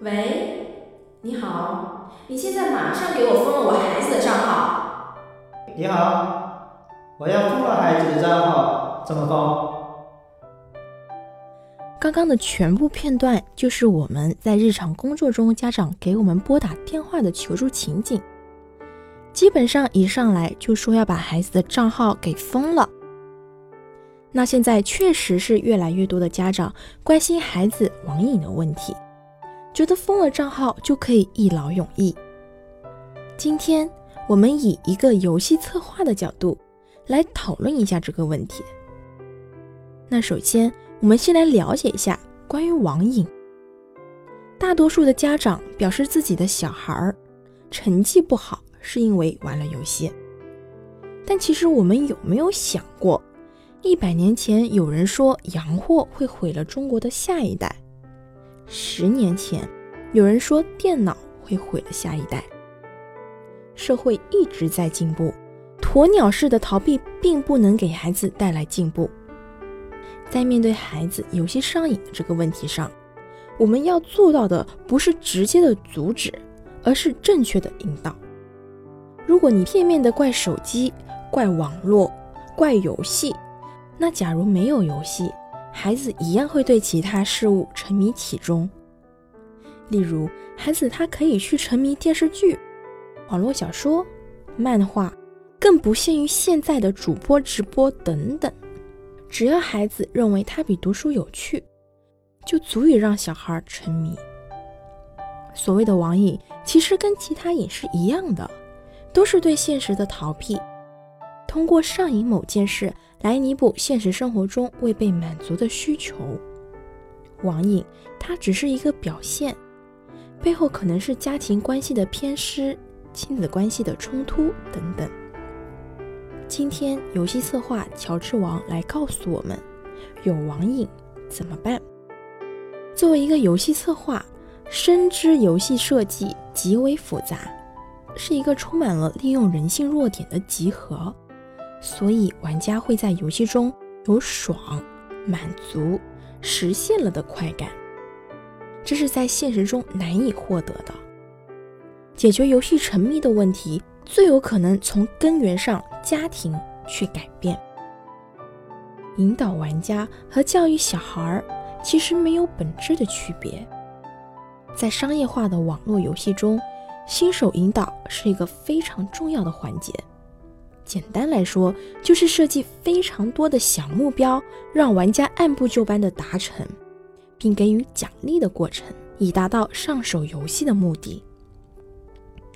喂。你好，你现在马上给我封了我孩子的账号。你好，我要封了孩子的账号，怎么封？刚刚的全部片段就是我们在日常工作中家长给我们拨打电话的求助情景。基本上一上来就说要把孩子的账号给封了。那现在确实是越来越多的家长关心孩子网瘾的问题。觉得封了账号就可以一劳永逸。今天我们以一个游戏策划的角度来讨论一下这个问题。那首先，我们先来了解一下关于网瘾。大多数的家长表示自己的小孩儿成绩不好是因为玩了游戏，但其实我们有没有想过，一百年前有人说洋货会毁了中国的下一代？十年前，有人说电脑会毁了下一代。社会一直在进步，鸵鸟式的逃避并不能给孩子带来进步。在面对孩子游戏上瘾这个问题上，我们要做到的不是直接的阻止，而是正确的引导。如果你片面的怪手机、怪网络、怪游戏，那假如没有游戏，孩子一样会对其他事物沉迷其中，例如，孩子他可以去沉迷电视剧、网络小说、漫画，更不限于现在的主播直播等等。只要孩子认为他比读书有趣，就足以让小孩沉迷。所谓的网瘾，其实跟其他瘾是一样的，都是对现实的逃避，通过上瘾某件事。来弥补现实生活中未被满足的需求。网瘾它只是一个表现，背后可能是家庭关系的偏失、亲子关系的冲突等等。今天游戏策划乔治王来告诉我们，有网瘾怎么办？作为一个游戏策划，深知游戏设计极为复杂，是一个充满了利用人性弱点的集合。所以，玩家会在游戏中有爽、满足、实现了的快感，这是在现实中难以获得的。解决游戏沉迷的问题，最有可能从根源上家庭去改变。引导玩家和教育小孩儿其实没有本质的区别。在商业化的网络游戏中，新手引导是一个非常重要的环节。简单来说，就是设计非常多的小目标，让玩家按部就班的达成，并给予奖励的过程，以达到上手游戏的目的。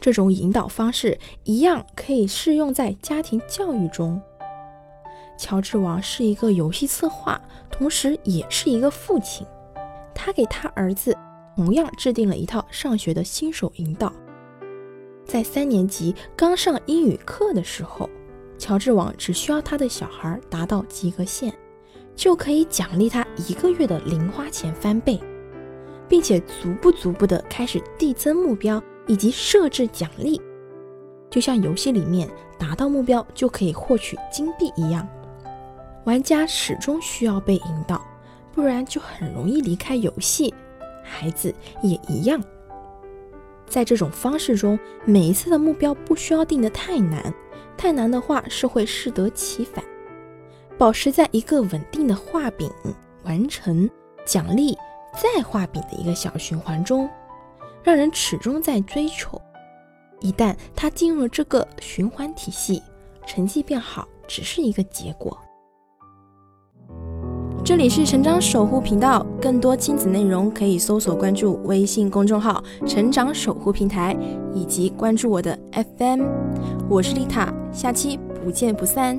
这种引导方式一样可以适用在家庭教育中。乔治王是一个游戏策划，同时也是一个父亲，他给他儿子同样制定了一套上学的新手引导，在三年级刚上英语课的时候。乔治网只需要他的小孩达到及格线，就可以奖励他一个月的零花钱翻倍，并且逐步逐步的开始递增目标以及设置奖励，就像游戏里面达到目标就可以获取金币一样。玩家始终需要被引导，不然就很容易离开游戏。孩子也一样，在这种方式中，每一次的目标不需要定得太难。太难的话是会适得其反，保持在一个稳定的画饼完成奖励再画饼的一个小循环中，让人始终在追求。一旦他进入了这个循环体系，成绩变好只是一个结果。这里是成长守护频道，更多亲子内容可以搜索关注微信公众号“成长守护平台”，以及关注我的 FM。我是丽塔，下期不见不散。